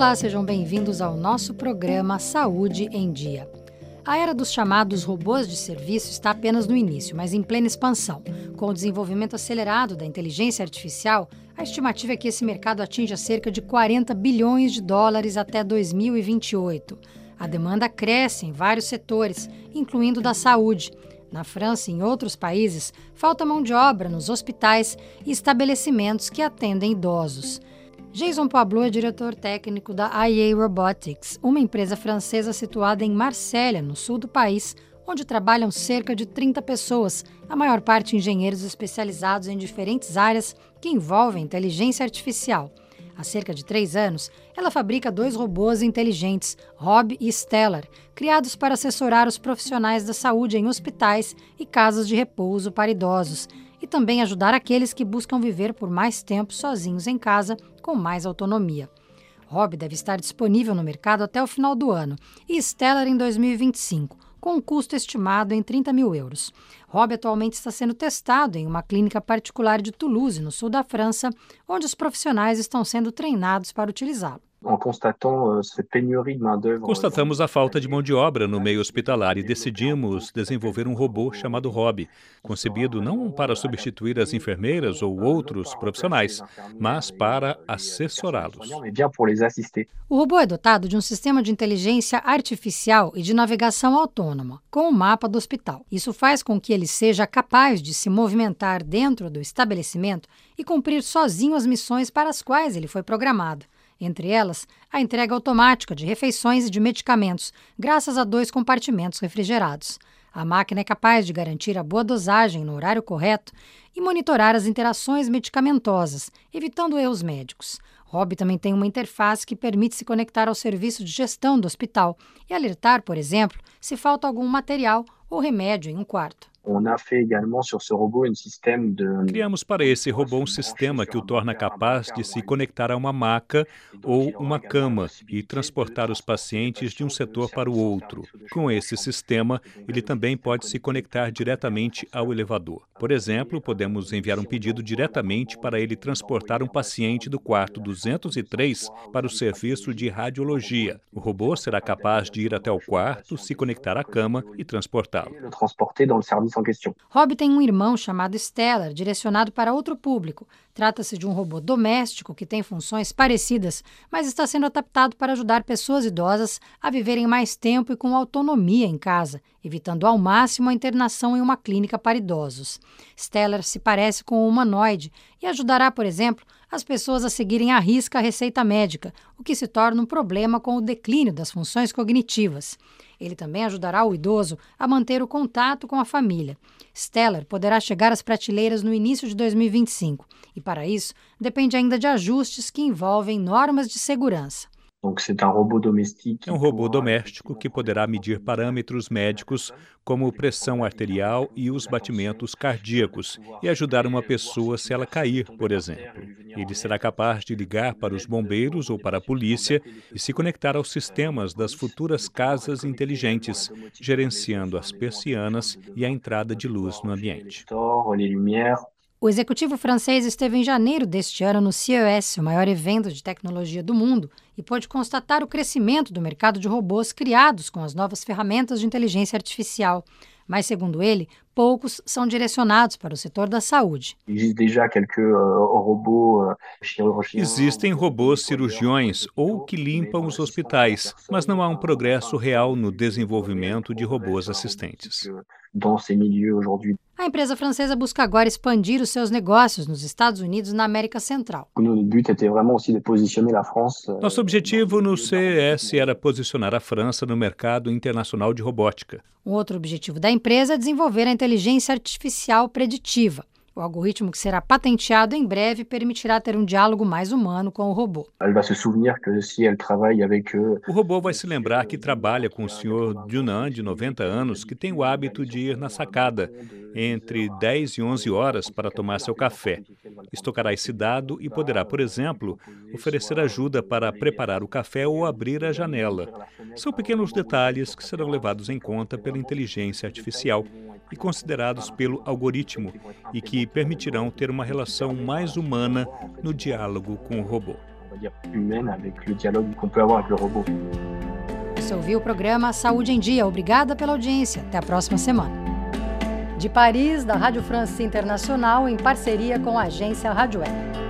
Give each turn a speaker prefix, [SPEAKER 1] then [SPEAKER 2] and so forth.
[SPEAKER 1] Olá, sejam bem-vindos ao nosso programa Saúde em Dia. A era dos chamados robôs de serviço está apenas no início, mas em plena expansão. Com o desenvolvimento acelerado da inteligência artificial, a estimativa é que esse mercado atinja cerca de 40 bilhões de dólares até 2028. A demanda cresce em vários setores, incluindo da saúde. Na França e em outros países, falta mão de obra nos hospitais e estabelecimentos que atendem idosos. Jason Pablo é diretor técnico da IA Robotics, uma empresa francesa situada em Marsella, no sul do país, onde trabalham cerca de 30 pessoas, a maior parte engenheiros especializados em diferentes áreas que envolvem inteligência artificial. Há cerca de três anos, ela fabrica dois robôs inteligentes, Rob e Stellar, criados para assessorar os profissionais da saúde em hospitais e casas de repouso para idosos, e também ajudar aqueles que buscam viver por mais tempo sozinhos em casa, com mais autonomia. Rob deve estar disponível no mercado até o final do ano e Stellar em 2025 com um custo estimado em 30 mil euros. Rob atualmente está sendo testado em uma clínica particular de Toulouse, no sul da França, onde os profissionais estão sendo treinados para utilizá-lo.
[SPEAKER 2] Euh,
[SPEAKER 3] Constatamos a falta de mão de obra no meio hospitalar e decidimos desenvolver um robô chamado Rob, concebido não para substituir as enfermeiras ou outros profissionais, mas para assessorá-los.
[SPEAKER 1] O robô é dotado de um sistema de inteligência artificial e de navegação autônoma, com o um mapa do hospital. Isso faz com que ele seja capaz de se movimentar dentro do estabelecimento e cumprir sozinho as missões para as quais ele foi programado entre elas a entrega automática de refeições e de medicamentos, graças a dois compartimentos refrigerados. A máquina é capaz de garantir a boa dosagem no horário correto e monitorar as interações medicamentosas, evitando erros médicos. Rob também tem uma interface que permite se conectar ao serviço de gestão do hospital e alertar, por exemplo, se falta algum material ou remédio em um quarto.
[SPEAKER 3] Criamos para esse robô um sistema que o torna capaz de se conectar a uma maca ou uma cama e transportar os pacientes de um setor para o outro. Com esse sistema, ele também pode se conectar diretamente ao elevador. Por exemplo, podemos enviar um pedido diretamente para ele transportar um paciente do quarto 203 para o serviço de radiologia. O robô será capaz de ir até o quarto, se conectar à cama e transportá-lo.
[SPEAKER 1] Rob tem um irmão chamado Stellar, direcionado para outro público. Trata-se de um robô doméstico que tem funções parecidas, mas está sendo adaptado para ajudar pessoas idosas a viverem mais tempo e com autonomia em casa, evitando ao máximo a internação em uma clínica para idosos. Stellar se parece com um humanoide e ajudará, por exemplo, as pessoas a seguirem à risca a receita médica, o que se torna um problema com o declínio das funções cognitivas. Ele também ajudará o idoso a manter o contato com a família. Stellar poderá chegar às prateleiras no início de 2025 e, para isso, depende ainda de ajustes que envolvem normas de segurança.
[SPEAKER 3] É um robô doméstico que poderá medir parâmetros médicos como pressão arterial e os batimentos cardíacos e ajudar uma pessoa se ela cair, por exemplo. Ele será capaz de ligar para os bombeiros ou para a polícia e se conectar aos sistemas das futuras casas inteligentes, gerenciando as persianas e a entrada de luz no ambiente.
[SPEAKER 1] O executivo francês esteve em janeiro deste ano no CES, o maior evento de tecnologia do mundo, e pôde constatar o crescimento do mercado de robôs criados com as novas ferramentas de inteligência artificial. Mas, segundo ele, poucos são direcionados para o setor da saúde.
[SPEAKER 2] Euh, euh,
[SPEAKER 3] Existem robôs cirurgiões ou que limpam os hospitais, mas não há um progresso real no desenvolvimento de robôs assistentes.
[SPEAKER 1] A empresa francesa busca agora expandir os seus negócios nos Estados Unidos e na América Central.
[SPEAKER 3] Euh, Nosso objetivo no CES era posicionar a França no mercado internacional de robótica.
[SPEAKER 1] Um outro objetivo da empresa é desenvolver a inteligência artificial preditiva. O algoritmo que será patenteado em breve permitirá ter um diálogo mais humano com o robô.
[SPEAKER 3] O robô vai se lembrar que trabalha com o Sr. Dunan, de 90 anos, que tem o hábito de ir na sacada entre 10 e 11 horas para tomar seu café. Estocará esse dado e poderá, por exemplo, oferecer ajuda para preparar o café ou abrir a janela. São pequenos detalhes que serão levados em conta pela inteligência artificial e considerados pelo algoritmo e que permitirão ter uma relação mais humana no diálogo com o robô.
[SPEAKER 1] Você ouviu o programa Saúde em Dia. Obrigada pela audiência. Até a próxima semana. De Paris, da Rádio France Internacional, em parceria com a agência Rádio Web.